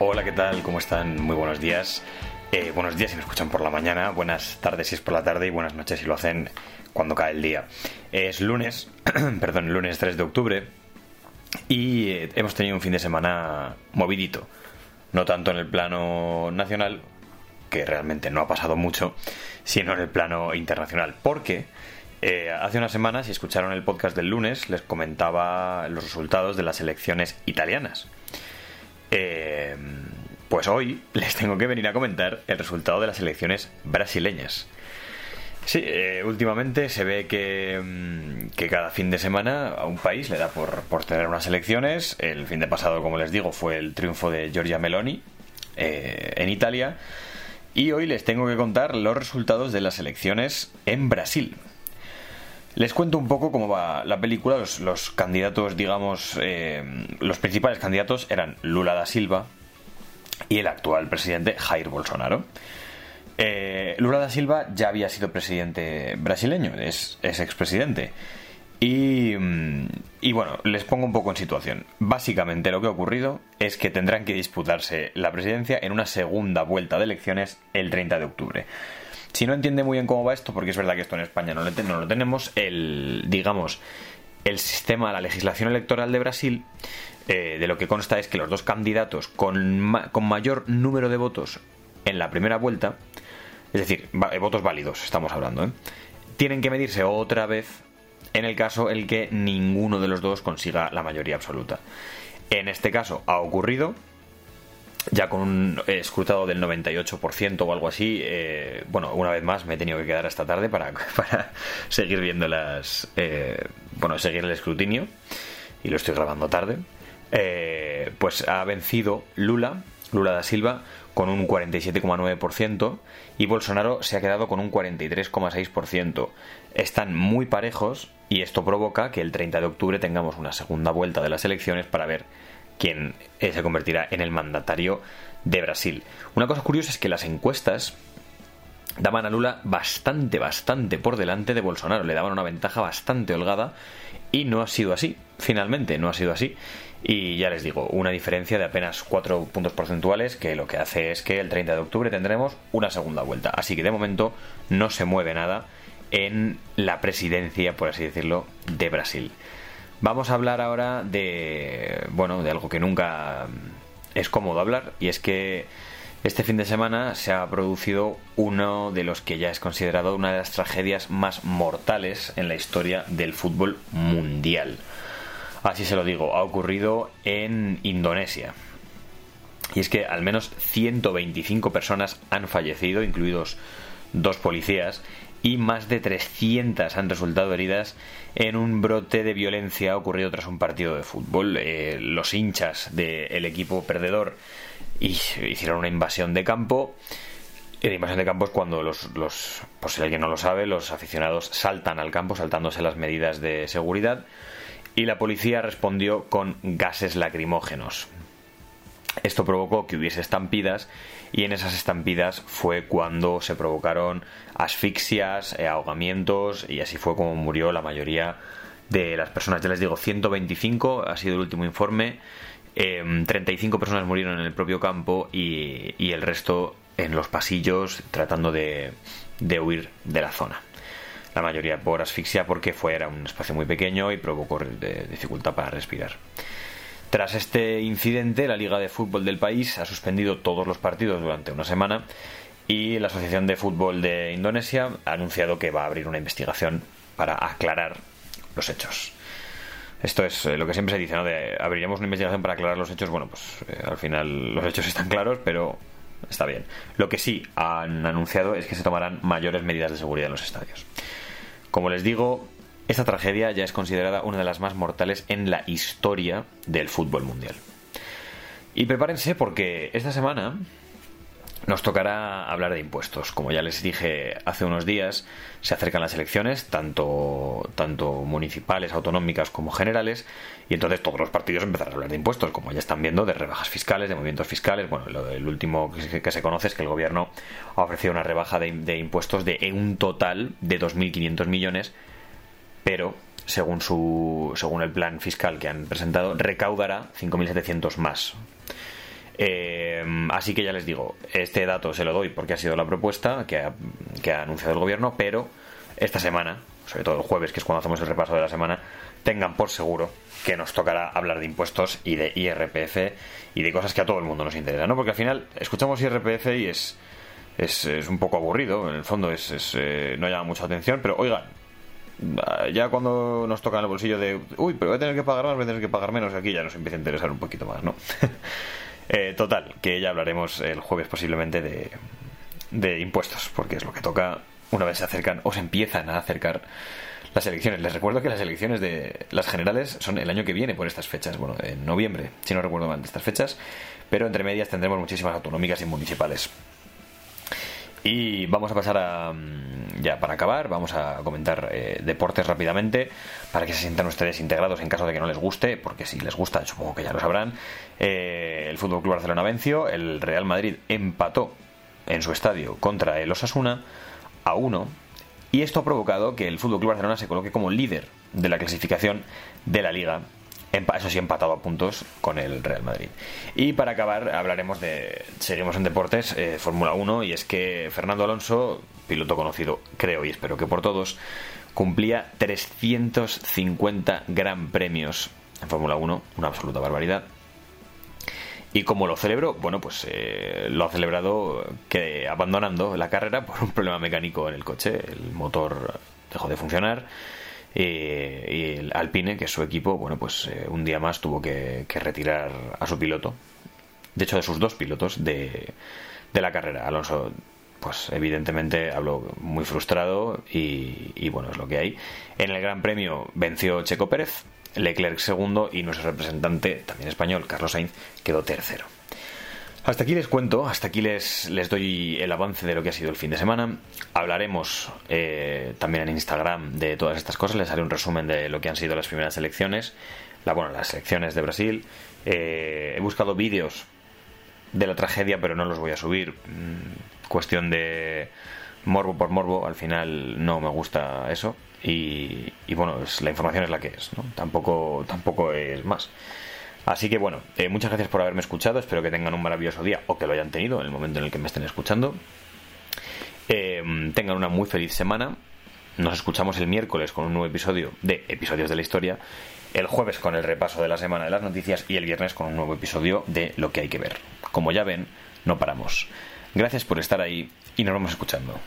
Hola, ¿qué tal? ¿Cómo están? Muy buenos días. Eh, buenos días si me escuchan por la mañana, buenas tardes si es por la tarde y buenas noches si lo hacen cuando cae el día. Es lunes, perdón, lunes 3 de octubre y eh, hemos tenido un fin de semana movidito. No tanto en el plano nacional, que realmente no ha pasado mucho, sino en el plano internacional. Porque eh, hace unas semanas, si escucharon el podcast del lunes, les comentaba los resultados de las elecciones italianas. Eh, pues hoy les tengo que venir a comentar el resultado de las elecciones brasileñas. Sí, eh, últimamente se ve que, mm, que, cada fin de semana a un país le da por, por, tener unas elecciones. El fin de pasado, como les digo, fue el triunfo de Giorgia Meloni eh, en Italia. Y hoy les tengo que contar los resultados de las elecciones en Brasil. Les cuento un poco cómo va la película. Los, candidatos, digamos, eh, los principales candidatos eran Lula da Silva y el actual presidente Jair Bolsonaro. Eh, Lula da Silva ya había sido presidente brasileño, es, es expresidente. Y, y, bueno, les pongo un poco en situación. Básicamente lo que ha ocurrido es que tendrán que disputarse la presidencia en una segunda vuelta de elecciones el 30 de octubre. Si no entiende muy bien cómo va esto, porque es verdad que esto en España no lo, tenemos, el, digamos, el sistema, la legislación electoral de Brasil, eh, de lo que consta es que los dos candidatos con, con mayor número de votos en la primera vuelta, es decir, votos válidos, estamos hablando, ¿eh? tienen que medirse otra vez en el caso en el que ninguno de los dos consiga la mayoría absoluta. En este caso ha ocurrido, ya con un escrutado del 98% o algo así. Eh, bueno, una vez más me he tenido que quedar esta tarde para, para seguir viendo las. Eh, bueno, seguir el escrutinio. Y lo estoy grabando tarde. Eh, pues ha vencido Lula, Lula da Silva, con un 47,9% y Bolsonaro se ha quedado con un 43,6%. Están muy parejos y esto provoca que el 30 de octubre tengamos una segunda vuelta de las elecciones para ver quién se convertirá en el mandatario de Brasil. Una cosa curiosa es que las encuestas daban a Lula bastante, bastante por delante de Bolsonaro, le daban una ventaja bastante holgada y no ha sido así, finalmente no ha sido así. Y ya les digo, una diferencia de apenas 4 puntos porcentuales que lo que hace es que el 30 de octubre tendremos una segunda vuelta. Así que de momento no se mueve nada en la presidencia, por así decirlo, de Brasil. Vamos a hablar ahora de, bueno, de algo que nunca es cómodo hablar y es que este fin de semana se ha producido uno de los que ya es considerado una de las tragedias más mortales en la historia del fútbol mundial. Así se lo digo, ha ocurrido en Indonesia. Y es que al menos 125 personas han fallecido, incluidos dos policías, y más de 300 han resultado heridas en un brote de violencia ocurrido tras un partido de fútbol. Eh, los hinchas del equipo perdedor hicieron una invasión de campo. La invasión de campo es cuando los, los, por si alguien no lo sabe, los aficionados saltan al campo saltándose las medidas de seguridad y la policía respondió con gases lacrimógenos. Esto provocó que hubiese estampidas y en esas estampidas fue cuando se provocaron asfixias, eh, ahogamientos y así fue como murió la mayoría de las personas. Ya les digo, 125 ha sido el último informe, 35 em, personas murieron en el propio campo y, el resto en los pasillos tratando de, de huir de la zona la mayoría por asfixia porque fue era un espacio muy pequeño y provocó dificultad para respirar. Tras este incidente, la Liga de Fútbol del país ha suspendido todos los partidos durante una semana y la Asociación de Fútbol de Indonesia ha anunciado que va a abrir una investigación para aclarar los hechos. Esto es eh, lo que siempre se dice, ¿no? De abriremos una investigación para aclarar los hechos. Bueno, pues eh, al final los hechos están claros, pero está bien. Lo que sí han anunciado es que se tomarán mayores medidas de seguridad en los estadios. Como les digo, esta tragedia ya es considerada una de las más mortales en la historia del fútbol mundial. Y prepárense porque esta semana nos tocará hablar de impuestos. Como ya les dije hace unos días, se acercan las elecciones, tanto, tanto municipales, autonómicas como generales, y entonces todos los partidos empezarán a hablar de impuestos, como ya están viendo, de rebajas fiscales, de movimientos fiscales. Bueno, lo, el último que se conoce es que el gobierno ha ofrecido una rebaja de, de impuestos de un total de 2.500 millones pero según, su, según el plan fiscal que han presentado, recaudará 5.700 más. Eh, así que ya les digo, este dato se lo doy porque ha sido la propuesta que ha, que ha anunciado el gobierno, pero esta semana, sobre todo el jueves, que es cuando hacemos el repaso de la semana, tengan por seguro que nos tocará hablar de impuestos y de IRPF y de cosas que a todo el mundo nos interesa, ¿no? Porque al final escuchamos IRPF y es, es, un poco aburrido, en el fondo es, es eh, no llama mucha atención, pero oigan, ya cuando nos toca en el bolsillo de, uy, pero voy a tener que pagar más, voy a tener que pagar menos, aquí ya nos empieza a interesar un poquito más, ¿no? eh, total, que ya hablaremos el jueves posiblemente de, de impuestos, porque es lo que toca una vez se acercan o se empiezan a acercar las elecciones. Les recuerdo que las elecciones de las generales son el año que viene por estas fechas, bueno, en noviembre, si no recuerdo mal, de estas fechas, pero entre medias tendremos muchísimas autonómicas y municipales. Y vamos a pasar a. Ya para acabar, vamos a comentar eh, deportes rápidamente para que se sientan ustedes integrados en caso de que no les guste, porque si les gusta, supongo que ya lo sabrán. Eh, el Fútbol Club Barcelona venció, el Real Madrid empató en su estadio contra el Osasuna a uno y esto ha provocado que el Fútbol Club Barcelona se coloque como líder de la clasificación de la liga. Eso sí, empatado a puntos con el Real Madrid. Y para acabar, hablaremos de. Seguimos en deportes, eh, Fórmula 1, y es que Fernando Alonso, piloto conocido, creo y espero que por todos, cumplía 350 gran premios en Fórmula 1, una absoluta barbaridad. ¿Y cómo lo celebró? Bueno, pues eh, lo ha celebrado que abandonando la carrera por un problema mecánico en el coche. El motor dejó de funcionar. Eh, y el Alpine, que es su equipo, bueno, pues eh, un día más tuvo que, retirar a su piloto. De hecho, de sus dos pilotos de, de la carrera. Alonso, pues evidentemente habló muy frustrado y, y bueno, es lo que hay. En el Gran Premio venció Checo Pérez Leclerc segundo y nuestro representante, también español, Carlos Sainz, quedó tercero. Hasta aquí les cuento, hasta aquí les, les doy el avance de lo que ha sido el fin de semana. Hablaremos eh, también en Instagram de todas estas cosas, les haré un resumen de lo que han sido las primeras elecciones, la, bueno, las elecciones de Brasil. Eh, he buscado vídeos de la tragedia, pero no los voy a subir. Mm, cuestión de morbo por morbo, al final no me gusta eso. Y, bueno, la información es la que es, ¿no? Tampoco, tampoco es más. Así que bueno, eh, muchas gracias por haberme escuchado, espero que tengan un maravilloso día o que lo hayan tenido en el momento en el que me estén escuchando. Eh, tengan una muy feliz semana. Nos escuchamos el miércoles con un nuevo episodio de Episodios de la Historia, el jueves con el repaso de la semana de las noticias y el viernes con un nuevo episodio de Lo que hay que ver. Como ya ven, no paramos. Gracias por estar ahí y nos vamos escuchando.